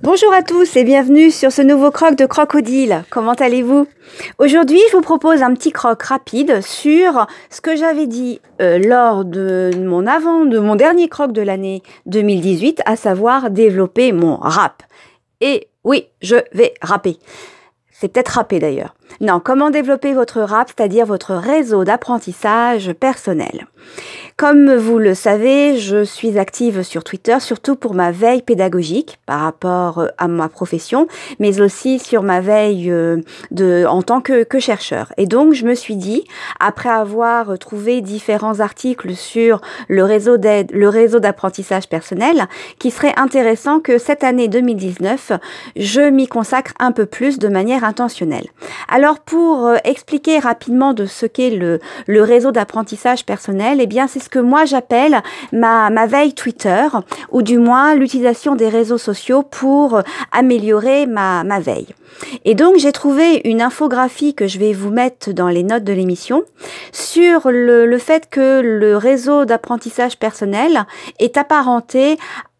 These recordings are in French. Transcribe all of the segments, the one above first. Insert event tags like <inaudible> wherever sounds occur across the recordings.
Bonjour à tous et bienvenue sur ce nouveau croc de crocodile. Comment allez-vous? Aujourd'hui, je vous propose un petit croc rapide sur ce que j'avais dit euh, lors de mon avant, de mon dernier croc de l'année 2018, à savoir développer mon rap. Et oui, je vais rapper. C'est peut-être rapper d'ailleurs. Non, comment développer votre rap, c'est-à-dire votre réseau d'apprentissage personnel? Comme vous le savez, je suis active sur Twitter, surtout pour ma veille pédagogique par rapport euh, à ma profession, mais aussi sur ma veille euh, de, en tant que, que chercheur. Et donc, je me suis dit, après avoir trouvé différents articles sur le réseau d'aide, le réseau d'apprentissage personnel, qu'il serait intéressant que cette année 2019, je m'y consacre un peu plus de manière intentionnelle. Alors, pour euh, expliquer rapidement de ce qu'est le, le réseau d'apprentissage personnel, eh bien, c'est que moi j'appelle ma, ma veille Twitter, ou du moins l'utilisation des réseaux sociaux pour améliorer ma, ma veille. Et donc j'ai trouvé une infographie que je vais vous mettre dans les notes de l'émission sur le, le fait que le réseau d'apprentissage personnel est apparenté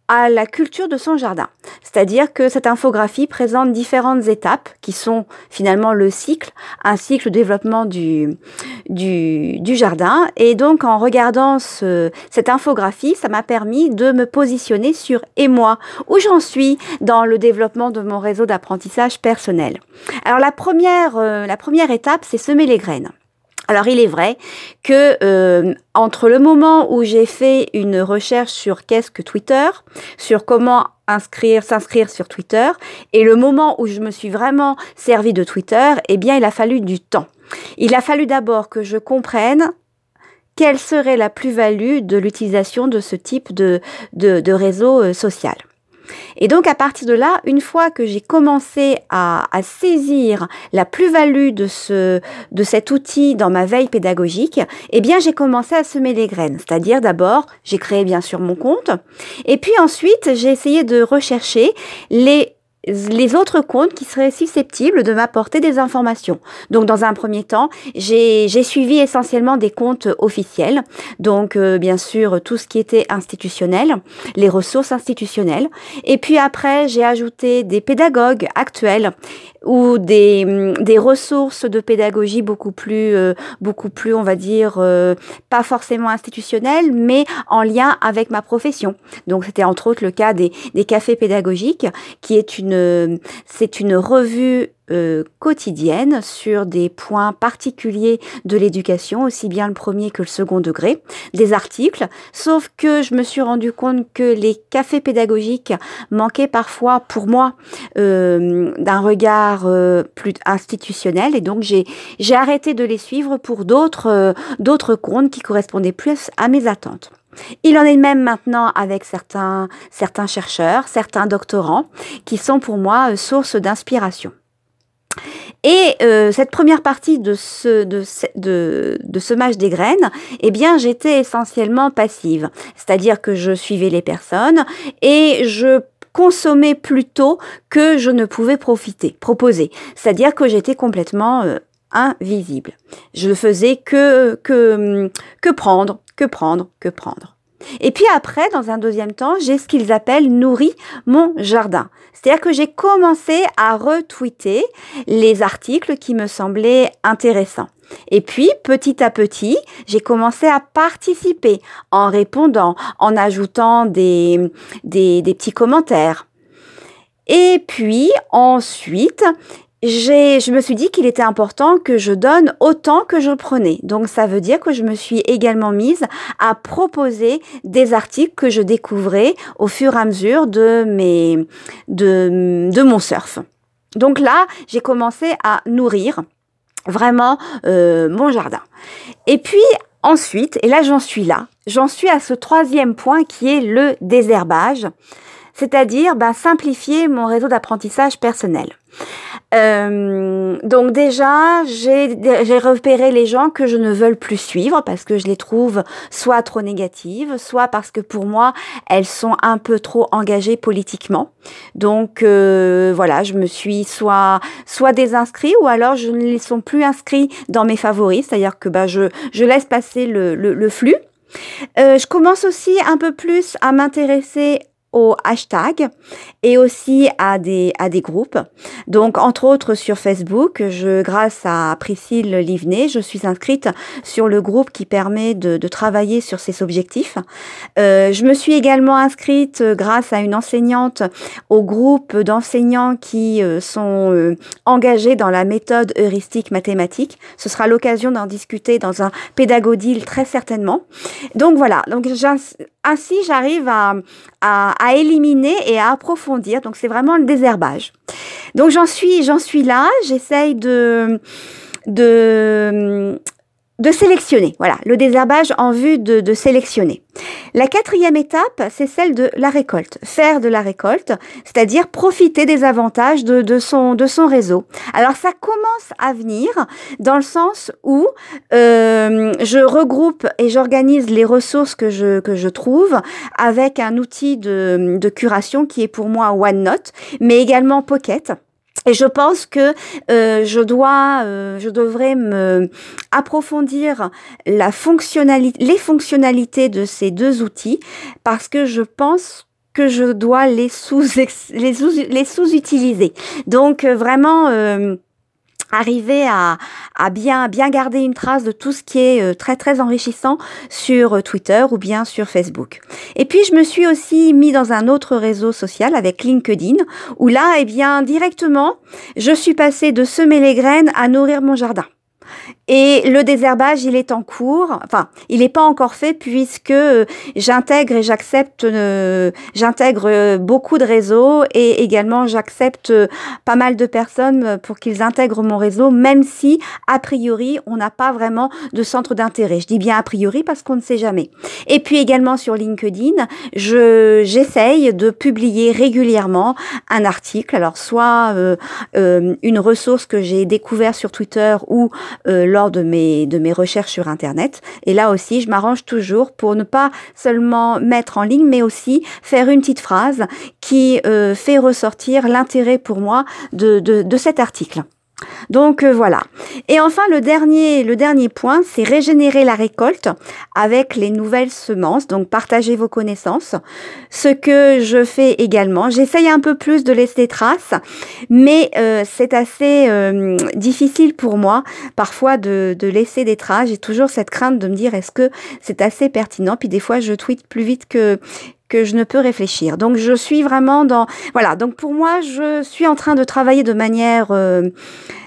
à la culture de son jardin. C'est-à-dire que cette infographie présente différentes étapes qui sont finalement le cycle, un cycle de développement du, du, du jardin. Et donc en regardant ce, cette infographie, ça m'a permis de me positionner sur et moi, où j'en suis dans le développement de mon réseau d'apprentissage personnel. Alors la première, euh, la première étape, c'est semer les graines. Alors il est vrai que euh, entre le moment où j'ai fait une recherche sur qu'est-ce que Twitter, sur comment inscrire, s'inscrire sur Twitter, et le moment où je me suis vraiment servi de Twitter, eh bien il a fallu du temps. Il a fallu d'abord que je comprenne quelle serait la plus-value de l'utilisation de ce type de, de, de réseau euh, social. Et donc à partir de là, une fois que j'ai commencé à, à, saisir la plus-value de ce de cet outil dans ma veille pédagogique, eh bien j'ai commencé à semer les graines. C'est-à-dire d'abord, j'ai créé bien sûr mon compte, et puis ensuite j'ai essayé de rechercher les les autres comptes qui seraient susceptibles de m'apporter des informations. Donc dans un premier temps, j'ai suivi essentiellement des comptes officiels, donc euh, bien sûr tout ce qui était institutionnel, les ressources institutionnelles, et puis après j'ai ajouté des pédagogues actuels ou des, des ressources de pédagogie beaucoup plus, euh, beaucoup plus, on va dire, euh, pas forcément institutionnelles, mais en lien avec ma profession. Donc c'était entre autres le cas des, des cafés pédagogiques, qui est une, c'est une revue euh, quotidienne sur des points particuliers de l'éducation, aussi bien le premier que le second degré, des articles, sauf que je me suis rendu compte que les cafés pédagogiques manquaient parfois pour moi euh, d'un regard euh, plus institutionnel et donc j'ai arrêté de les suivre pour d'autres comptes qui correspondaient plus à mes attentes. Il en est même maintenant avec certains, certains chercheurs, certains doctorants, qui sont pour moi euh, source d'inspiration. Et euh, cette première partie de ce de, de, de semage des graines, eh bien, j'étais essentiellement passive, c'est-à-dire que je suivais les personnes et je consommais plutôt que je ne pouvais profiter, proposer, c'est-à-dire que j'étais complètement euh, invisible. Je ne faisais que que que prendre, que prendre, que prendre. Et puis après, dans un deuxième temps, j'ai ce qu'ils appellent nourri mon jardin. C'est-à-dire que j'ai commencé à retweeter les articles qui me semblaient intéressants. Et puis, petit à petit, j'ai commencé à participer en répondant, en ajoutant des, des, des petits commentaires. Et puis, ensuite, je me suis dit qu'il était important que je donne autant que je prenais. Donc ça veut dire que je me suis également mise à proposer des articles que je découvrais au fur et à mesure de mes, de, de mon surf. Donc là, j'ai commencé à nourrir vraiment euh, mon jardin. Et puis ensuite, et là j'en suis là, j'en suis à ce troisième point qui est le désherbage, c'est-à-dire ben, simplifier mon réseau d'apprentissage personnel. Euh, donc déjà, j'ai repéré les gens que je ne veux plus suivre parce que je les trouve soit trop négatives, soit parce que pour moi, elles sont un peu trop engagées politiquement. Donc euh, voilà, je me suis soit soit désinscrit ou alors je ne les sont plus inscrits dans mes favoris, c'est-à-dire que bah, je, je laisse passer le, le, le flux. Euh, je commence aussi un peu plus à m'intéresser au hashtag et aussi à des, à des groupes. Donc, entre autres sur Facebook, je, grâce à Priscille Livnet, je suis inscrite sur le groupe qui permet de, de travailler sur ces objectifs. Euh, je me suis également inscrite euh, grâce à une enseignante au groupe d'enseignants qui euh, sont engagés dans la méthode heuristique mathématique. Ce sera l'occasion d'en discuter dans un pédagodile très certainement. Donc voilà, donc ainsi j'arrive à, à, éliminer et à approfondir. Donc c'est vraiment le désherbage. Donc j'en suis, j'en suis là. J'essaye de de de sélectionner, voilà, le désherbage en vue de, de sélectionner. La quatrième étape, c'est celle de la récolte, faire de la récolte, c'est-à-dire profiter des avantages de, de, son, de son réseau. Alors ça commence à venir dans le sens où euh, je regroupe et j'organise les ressources que je, que je trouve avec un outil de, de curation qui est pour moi OneNote, mais également Pocket. Et je pense que euh, je dois, euh, je devrais me approfondir la fonctionnalité, les fonctionnalités de ces deux outils parce que je pense que je dois les sous <laughs> les sous les sous-utiliser. Donc euh, vraiment arriver à, à, bien, bien garder une trace de tout ce qui est très très enrichissant sur Twitter ou bien sur Facebook. Et puis je me suis aussi mis dans un autre réseau social avec LinkedIn où là, eh bien, directement, je suis passée de semer les graines à nourrir mon jardin. Et le désherbage, il est en cours. Enfin, il n'est pas encore fait puisque euh, j'intègre et j'accepte, euh, j'intègre euh, beaucoup de réseaux et également j'accepte pas mal de personnes pour qu'ils intègrent mon réseau, même si a priori on n'a pas vraiment de centre d'intérêt. Je dis bien a priori parce qu'on ne sait jamais. Et puis également sur LinkedIn, je j'essaye de publier régulièrement un article. Alors soit euh, une ressource que j'ai découvert sur Twitter ou euh, lors de mes, de mes recherches sur Internet. Et là aussi, je m'arrange toujours pour ne pas seulement mettre en ligne, mais aussi faire une petite phrase qui euh, fait ressortir l'intérêt pour moi de, de, de cet article. Donc euh, voilà. Et enfin le dernier le dernier point, c'est régénérer la récolte avec les nouvelles semences. Donc partager vos connaissances. Ce que je fais également, j'essaye un peu plus de laisser des traces, mais euh, c'est assez euh, difficile pour moi parfois de, de laisser des traces. J'ai toujours cette crainte de me dire est-ce que c'est assez pertinent? Puis des fois je tweete plus vite que que je ne peux réfléchir. Donc je suis vraiment dans voilà. Donc pour moi, je suis en train de travailler de manière euh,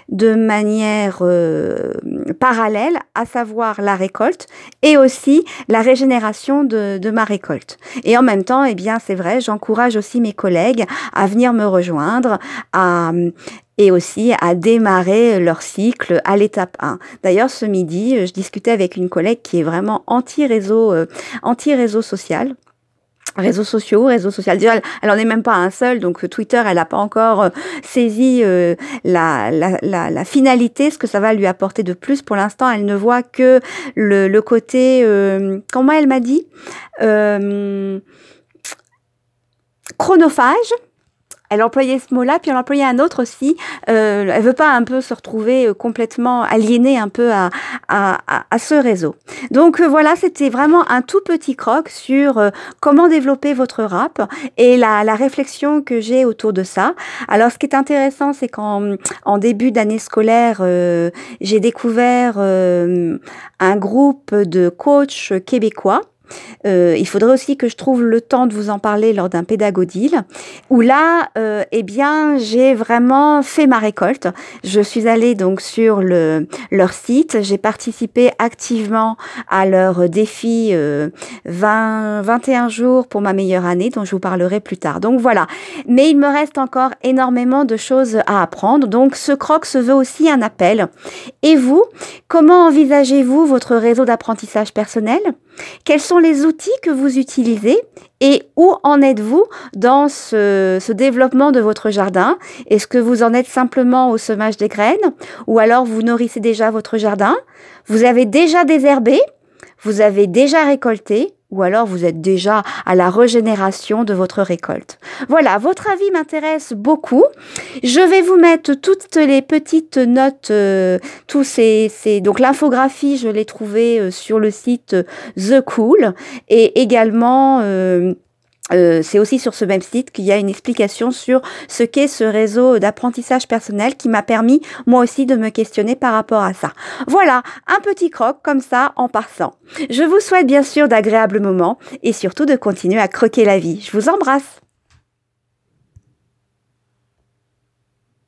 de manière euh, parallèle, à savoir la récolte et aussi la régénération de, de ma récolte. Et en même temps, eh bien, c'est vrai, j'encourage aussi mes collègues à venir me rejoindre, à et aussi à démarrer leur cycle à l'étape 1. D'ailleurs, ce midi, je discutais avec une collègue qui est vraiment anti-réseau, euh, anti-réseau social réseaux sociaux, réseaux sociaux. Elle n'en est même pas un seul, donc euh, Twitter, elle n'a pas encore euh, saisi euh, la, finalité, ce que ça va lui apporter de plus. Pour l'instant, elle ne voit que le, le côté, euh, comment elle m'a dit, chronophage elle employait ce mot-là, puis elle employait un autre aussi. Euh, elle veut pas un peu se retrouver euh, complètement aliénée un peu à, à, à, ce réseau. Donc euh, voilà, c'était vraiment un tout petit croc sur euh, comment développer votre rap et la, la réflexion que j'ai autour de ça. Alors ce qui est intéressant, c'est qu'en en début d'année scolaire, j'ai découvert un groupe de coachs québécois euh, il faudrait aussi que je trouve le temps de vous en parler lors d'un pédagodile, où là, euh, eh bien, j'ai vraiment fait ma récolte. Je suis allée donc sur le, leur site, j'ai participé activement à leur défi euh, 20, 21 jours pour ma meilleure année, dont je vous parlerai plus tard. Donc voilà. Mais il me reste encore énormément de choses à apprendre. Donc ce croc se veut aussi un appel. Et vous, comment envisagez-vous votre réseau d'apprentissage personnel? Quels sont les outils que vous utilisez et où en êtes-vous dans ce, développement de votre jardin? Est-ce que vous en êtes simplement au semage des graines ou alors vous nourrissez déjà votre jardin? Vous avez déjà désherbé Vous avez déjà récolté ou alors vous êtes déjà à la régénération de votre récolte. Voilà, votre avis m'intéresse beaucoup. Je vais vous mettre toutes les petites notes, euh, tous ces, ces, donc l'infographie, je l'ai trouvée euh, sur le site The Cool et également euh, euh, c'est aussi sur ce même site qu'il y a une explication sur ce qu'est ce réseau d'apprentissage personnel qui m'a permis moi aussi de me questionner par rapport à ça. Voilà, un petit croc comme ça en passant. Je vous souhaite bien sûr d'agréables moments et surtout de continuer à croquer la vie. Je vous embrasse.